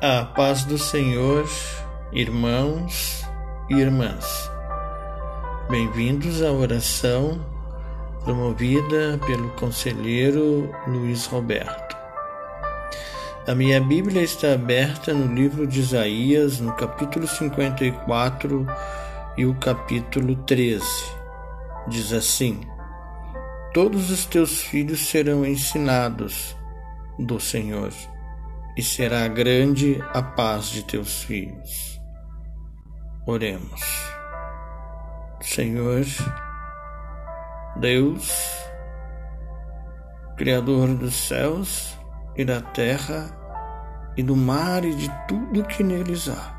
A paz do Senhor, irmãos e irmãs. Bem-vindos à oração promovida pelo conselheiro Luiz Roberto. A minha Bíblia está aberta no livro de Isaías, no capítulo 54 e o capítulo 13. Diz assim: Todos os teus filhos serão ensinados do Senhor e será grande a paz de teus filhos. Oremos. Senhor, Deus, Criador dos céus e da terra e do mar e de tudo que neles há.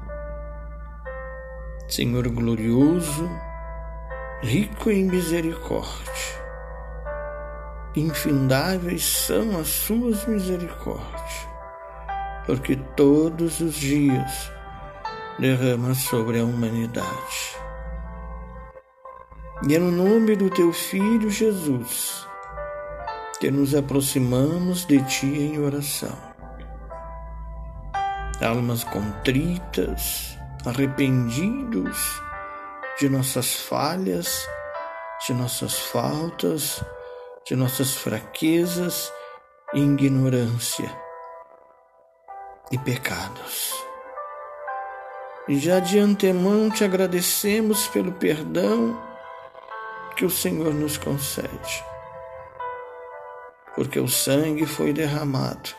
Senhor glorioso, rico em misericórdia, infindáveis são as suas misericórdias porque todos os dias derrama sobre a humanidade. E é no nome do teu Filho Jesus que nos aproximamos de ti em oração. Almas contritas, arrependidos de nossas falhas, de nossas faltas, de nossas fraquezas e ignorância e pecados. Já de antemão te agradecemos pelo perdão que o Senhor nos concede, porque o sangue foi derramado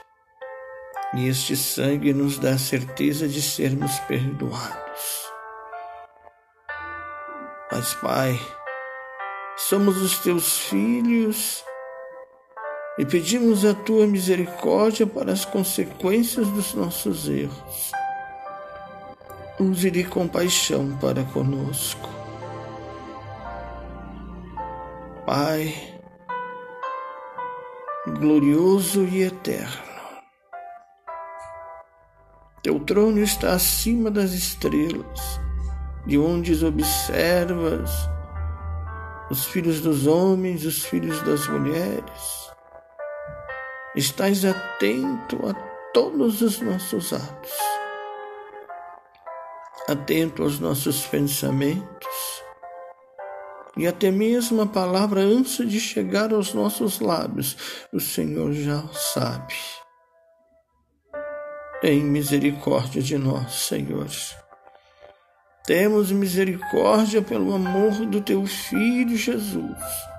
e este sangue nos dá a certeza de sermos perdoados. Mas, Pai, somos os teus filhos e pedimos a tua misericórdia para as consequências dos nossos erros. Use de compaixão para conosco. Pai, glorioso e eterno, teu trono está acima das estrelas, de onde observas os filhos dos homens, os filhos das mulheres Estás atento a todos os nossos atos, atento aos nossos pensamentos e até mesmo a palavra antes de chegar aos nossos lábios, o Senhor já sabe. Tem misericórdia de nós, Senhor. Temos misericórdia pelo amor do teu Filho Jesus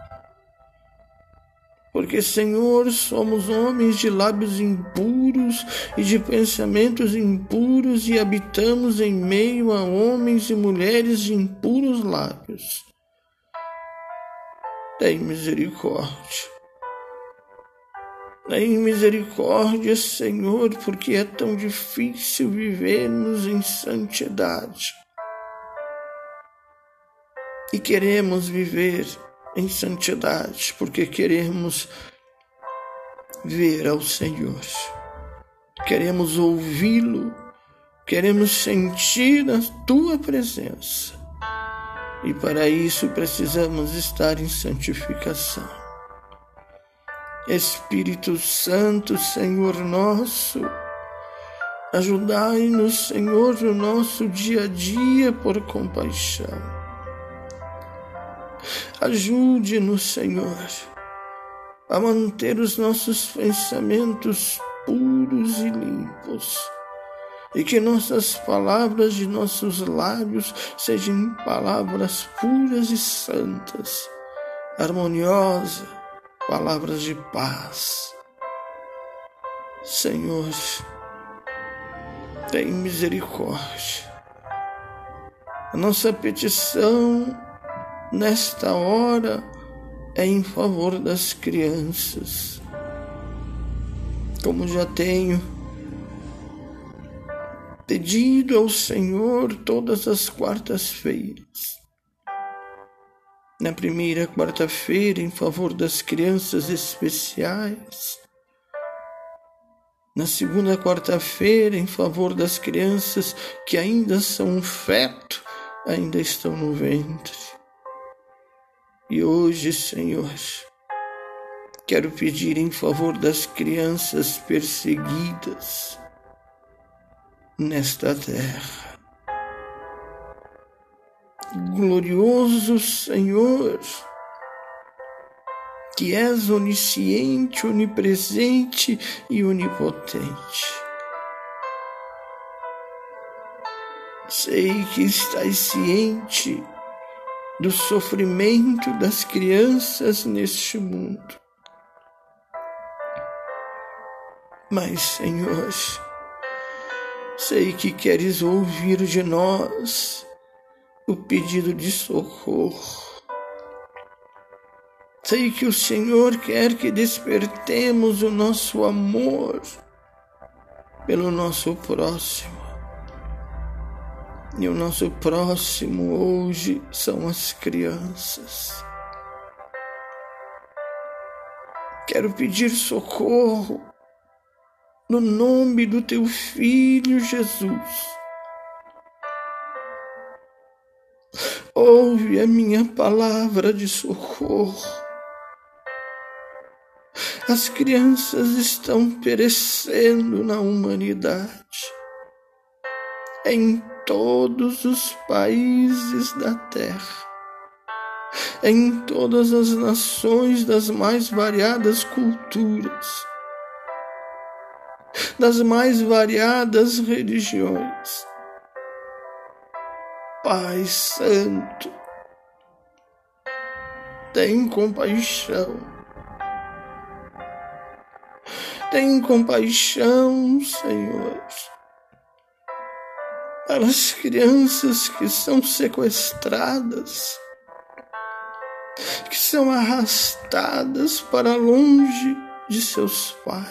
porque, Senhor, somos homens de lábios impuros e de pensamentos impuros e habitamos em meio a homens e mulheres de impuros lábios. Tem misericórdia. Tem misericórdia, Senhor, porque é tão difícil vivermos em santidade. E queremos viver em santidade, porque queremos ver ao Senhor, queremos ouvi-lo, queremos sentir a tua presença. E para isso precisamos estar em santificação. Espírito Santo, Senhor nosso, ajudai-nos, Senhor, no nosso dia a dia por compaixão Ajude-nos, Senhor, a manter os nossos pensamentos puros e limpos, e que nossas palavras de nossos lábios sejam palavras puras e santas, harmoniosas, palavras de paz. Senhor, tem misericórdia. A nossa petição nesta hora é em favor das crianças. Como já tenho pedido ao Senhor todas as quartas-feiras. Na primeira quarta-feira, em favor das crianças especiais. Na segunda quarta-feira, em favor das crianças que ainda são um feto, ainda estão no ventre. E hoje, Senhor, quero pedir em favor das crianças perseguidas, nesta terra. Glorioso Senhor, que és onisciente, onipresente e onipotente. Sei que estás ciente do sofrimento das crianças neste mundo. Mas, Senhor, sei que queres ouvir de nós o pedido de socorro. Sei que o Senhor quer que despertemos o nosso amor pelo nosso próximo. E o nosso próximo hoje são as crianças. Quero pedir socorro no nome do teu filho Jesus. Ouve a minha palavra de socorro. As crianças estão perecendo na humanidade. Em todos os países da terra, em todas as nações das mais variadas culturas, das mais variadas religiões. Pai Santo, tem compaixão. Tem compaixão, Senhor pelas crianças que são sequestradas, que são arrastadas para longe de seus pais.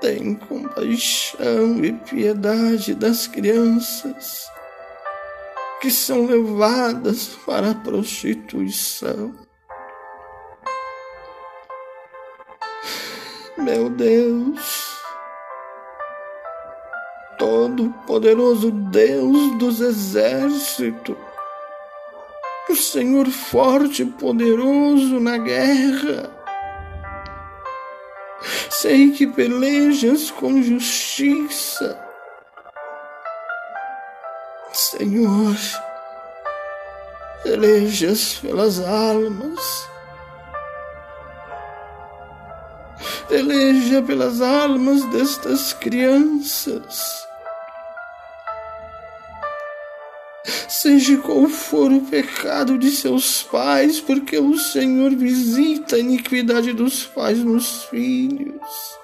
Tem compaixão e piedade das crianças que são levadas para a prostituição. Meu Deus, todo-poderoso Deus dos exércitos, o Senhor forte e poderoso na guerra. Sei que pelejas com justiça. Senhor, pelejas pelas almas. Peleja pelas almas destas crianças seja qual for o pecado de seus pais, porque o Senhor visita a iniquidade dos pais nos filhos.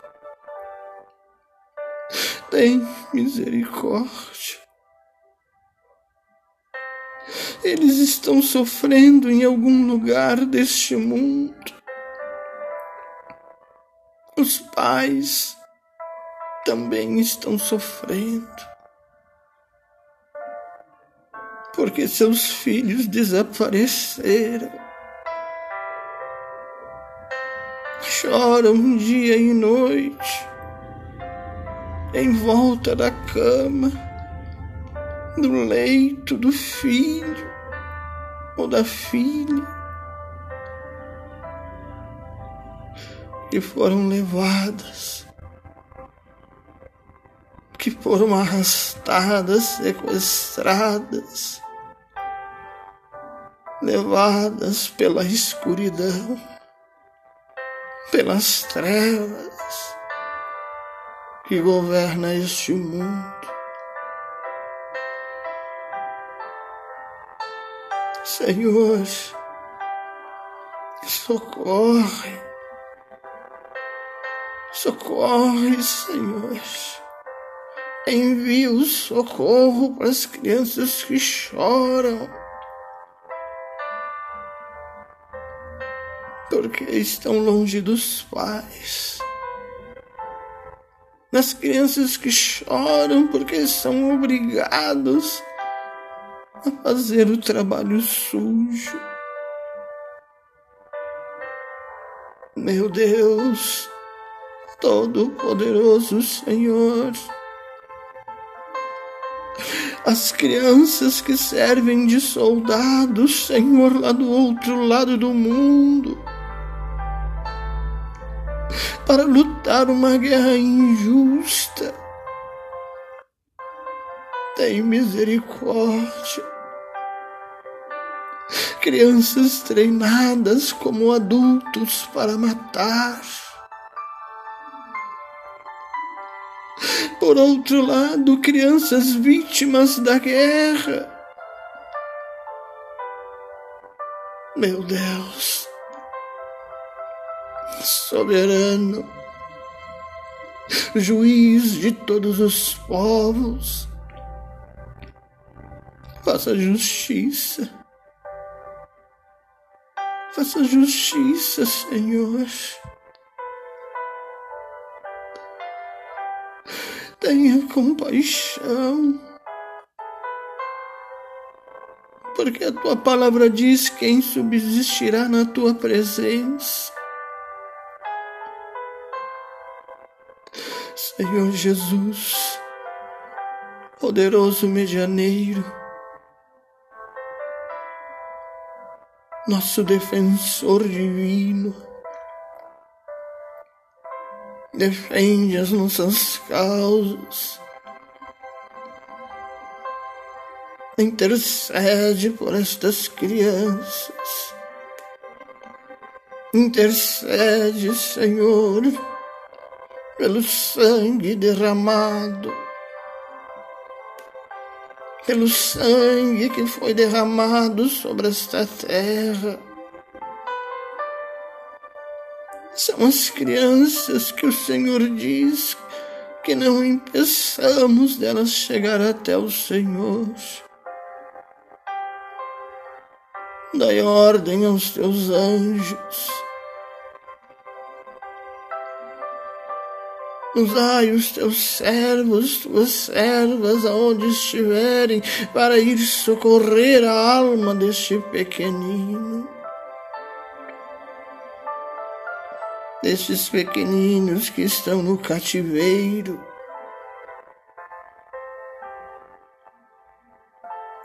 Tem misericórdia. Eles estão sofrendo em algum lugar deste mundo. Os pais também estão sofrendo porque seus filhos desapareceram. Choram dia e noite em volta da cama, no leito do filho ou da filha que foram levadas, que foram arrastadas, sequestradas levadas pela escuridão, pelas trevas que governa este mundo. Senhor, socorre, socorre, Senhor. Envia o socorro para as crianças que choram porque estão longe dos pais. Nas crianças que choram porque são obrigados a fazer o trabalho sujo. Meu Deus, Todo-Poderoso Senhor, as crianças que servem de soldados, Senhor, lá do outro lado do mundo para lutar uma guerra injusta. Tem misericórdia. Crianças treinadas como adultos para matar. Por outro lado, crianças vítimas da guerra. Meu Deus, soberano, juiz de todos os povos, faça justiça. Faça justiça, Senhor. Tenha compaixão. Porque a tua palavra diz quem subsistirá na tua presença. Senhor Jesus, poderoso medianeiro, nosso defensor divino, defende as nossas causas, intercede por estas crianças, intercede, Senhor pelo sangue derramado, pelo sangue que foi derramado sobre esta terra. São as crianças que o Senhor diz que não impeçamos delas chegar até o Senhor. Dai ordem aos teus anjos Usai os teus servos, tuas servas, aonde estiverem, para ir socorrer a alma deste pequenino. Destes pequeninos que estão no cativeiro.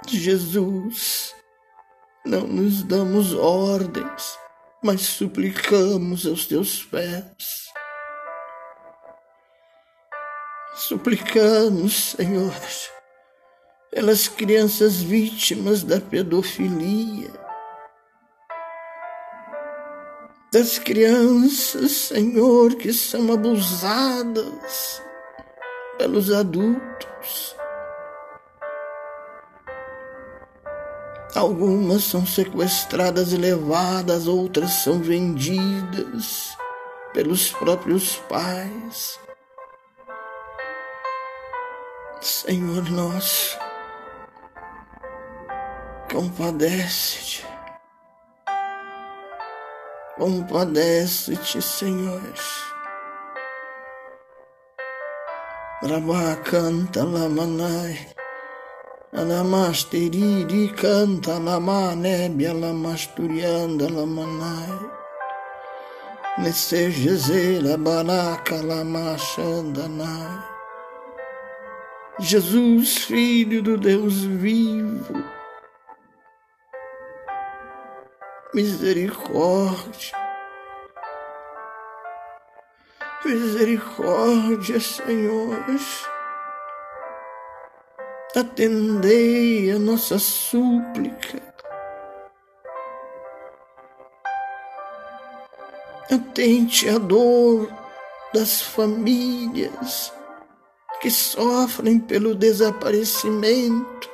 Jesus, não nos damos ordens, mas suplicamos aos teus pés Suplicamos, Senhor, pelas crianças vítimas da pedofilia, das crianças, Senhor, que são abusadas pelos adultos. Algumas são sequestradas e levadas, outras são vendidas pelos próprios pais. Senhor nosso, compadece-te, compadece-te, Senhor. Rabá canta lamanai, alamastiriri canta lama nébia lamasturianda lamanai. Nesse jezela baraca lamachandanai. Jesus, Filho do Deus vivo, misericórdia, misericórdia, Senhor, atendei a nossa súplica. Atente a dor das famílias que sofrem pelo desaparecimento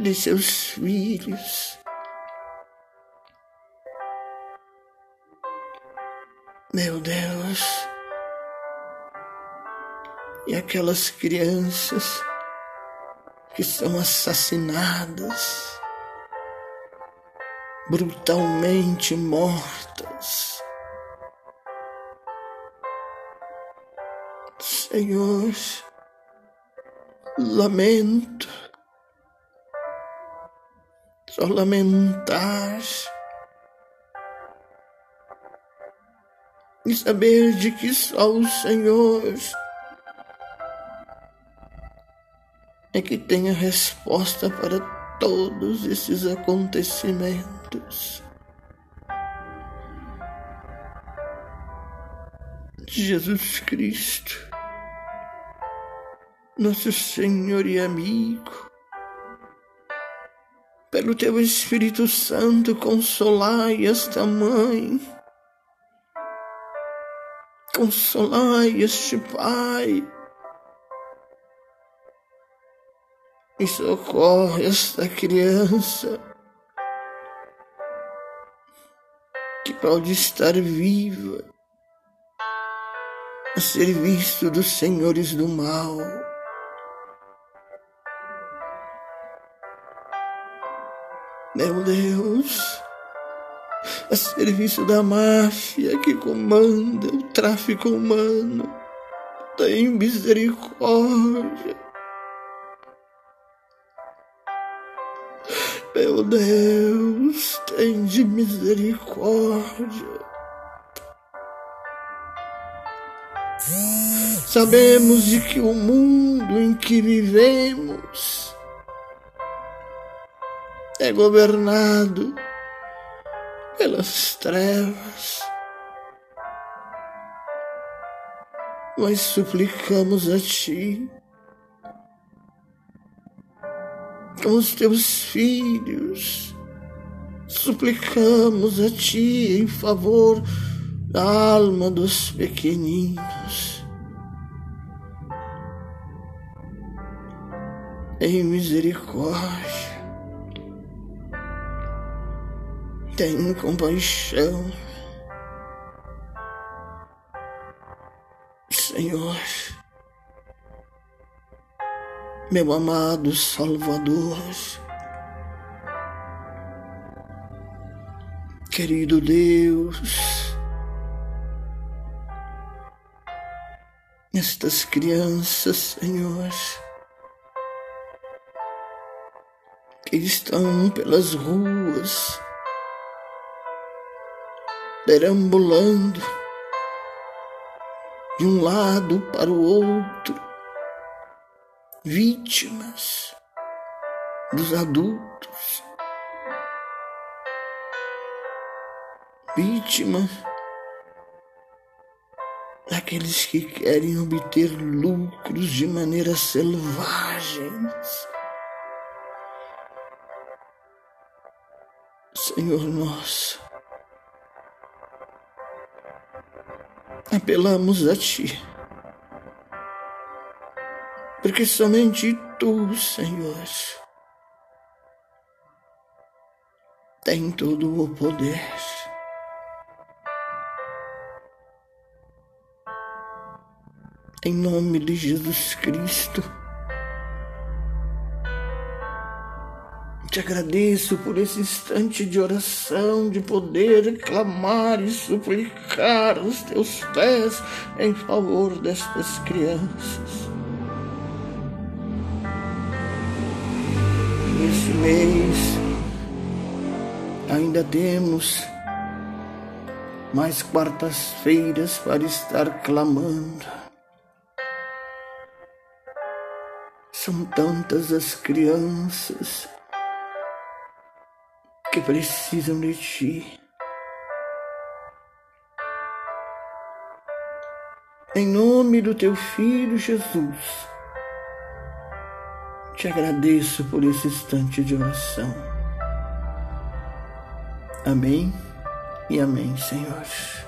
de seus filhos. Meu Deus, e aquelas crianças que são assassinadas, brutalmente mortas. Senhor, lamento, só lamentar e saber de que só o Senhor é que tem a resposta para todos esses acontecimentos. Jesus Cristo, nosso Senhor e amigo, pelo teu Espírito Santo, consolai esta mãe, consolai este pai, e socorre esta criança que pode estar viva a serviço dos senhores do mal. Meu Deus, a serviço da máfia que comanda o tráfico humano, tem misericórdia. Meu Deus, tem de misericórdia. Sabemos de que o mundo em que vivemos é governado pelas trevas. Mas suplicamos a Ti, com os Teus filhos, suplicamos a Ti em favor da alma dos pequeninos. Em misericórdia, tem compaixão, Senhor, meu amado Salvador, querido Deus, estas crianças, Senhor, que estão pelas ruas, perambulando de um lado para o outro, vítimas dos adultos, vítimas daqueles que querem obter lucros de maneira selvagens. Senhor nosso, apelamos a Ti, porque somente Tu, Senhor, tem todo o poder. Em nome de Jesus Cristo. Te agradeço por esse instante de oração, de poder clamar e suplicar os teus pés em favor destas crianças. Nesse mês ainda temos mais quartas-feiras para estar clamando São tantas as crianças que precisam de ti. Em nome do teu filho Jesus, te agradeço por esse instante de oração. Amém e amém, Senhor.